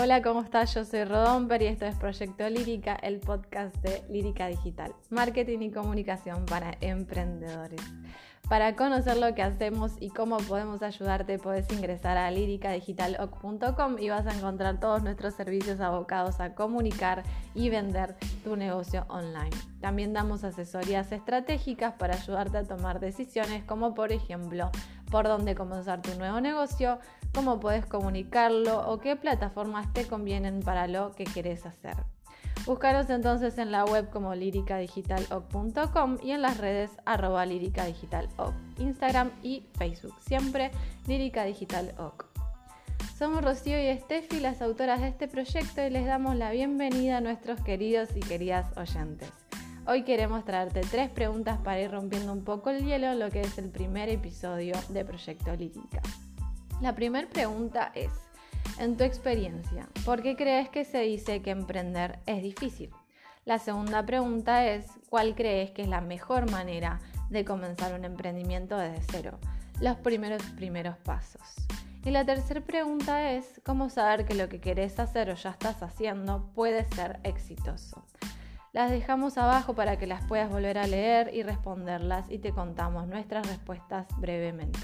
Hola, ¿cómo estás? Yo soy Rodomper y esto es Proyecto Lírica, el podcast de Lírica Digital, marketing y comunicación para emprendedores. Para conocer lo que hacemos y cómo podemos ayudarte, puedes ingresar a líricadigital.com y vas a encontrar todos nuestros servicios abocados a comunicar y vender tu negocio online. También damos asesorías estratégicas para ayudarte a tomar decisiones como por ejemplo por dónde comenzar tu nuevo negocio, cómo puedes comunicarlo o qué plataformas te convienen para lo que querés hacer. Búscanos entonces en la web como liricadigitalog.com y en las redes arroba liricadigitalog, Instagram y Facebook, siempre Lírica Digital Somos Rocío y Steffi, las autoras de este proyecto, y les damos la bienvenida a nuestros queridos y queridas oyentes. Hoy queremos traerte tres preguntas para ir rompiendo un poco el hielo en lo que es el primer episodio de Proyecto Lírica. La primera pregunta es, en tu experiencia, ¿por qué crees que se dice que emprender es difícil? La segunda pregunta es, ¿cuál crees que es la mejor manera de comenzar un emprendimiento desde cero? Los primeros primeros pasos. Y la tercera pregunta es, ¿cómo saber que lo que querés hacer o ya estás haciendo puede ser exitoso? Las dejamos abajo para que las puedas volver a leer y responderlas y te contamos nuestras respuestas brevemente.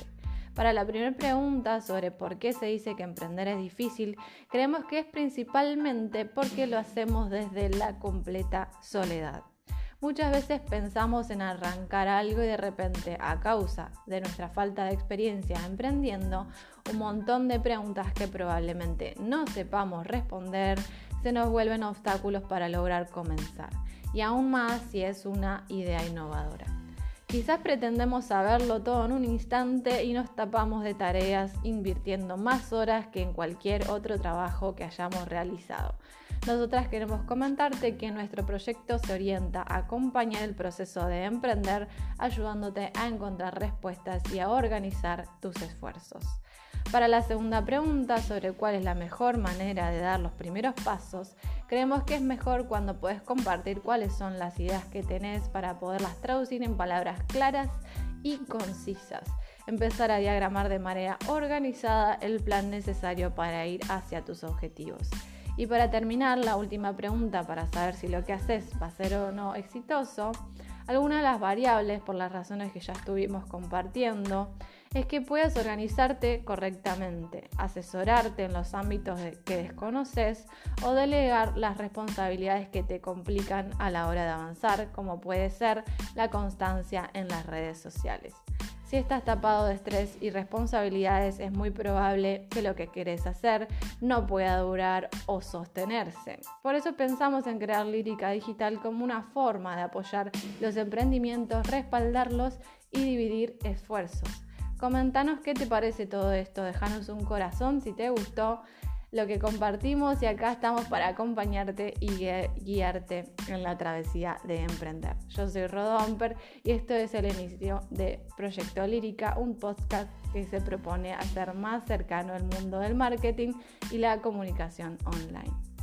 Para la primera pregunta sobre por qué se dice que emprender es difícil, creemos que es principalmente porque lo hacemos desde la completa soledad. Muchas veces pensamos en arrancar algo y de repente, a causa de nuestra falta de experiencia emprendiendo, un montón de preguntas que probablemente no sepamos responder se nos vuelven obstáculos para lograr comenzar. Y aún más si es una idea innovadora. Quizás pretendemos saberlo todo en un instante y nos tapamos de tareas invirtiendo más horas que en cualquier otro trabajo que hayamos realizado. Nosotras queremos comentarte que nuestro proyecto se orienta a acompañar el proceso de emprender, ayudándote a encontrar respuestas y a organizar tus esfuerzos. Para la segunda pregunta sobre cuál es la mejor manera de dar los primeros pasos, creemos que es mejor cuando puedes compartir cuáles son las ideas que tenés para poderlas traducir en palabras claras y concisas. Empezar a diagramar de manera organizada el plan necesario para ir hacia tus objetivos. Y para terminar, la última pregunta para saber si lo que haces va a ser o no exitoso, algunas de las variables, por las razones que ya estuvimos compartiendo, es que puedas organizarte correctamente, asesorarte en los ámbitos que desconoces o delegar las responsabilidades que te complican a la hora de avanzar, como puede ser la constancia en las redes sociales. Si estás tapado de estrés y responsabilidades, es muy probable que lo que querés hacer no pueda durar o sostenerse. Por eso pensamos en crear Lírica Digital como una forma de apoyar los emprendimientos, respaldarlos y dividir esfuerzos. Comentanos qué te parece todo esto, déjanos un corazón si te gustó lo que compartimos y acá estamos para acompañarte y guiarte en la travesía de emprender. Yo soy Rodomper y esto es el inicio de Proyecto Lírica, un podcast que se propone hacer más cercano el mundo del marketing y la comunicación online.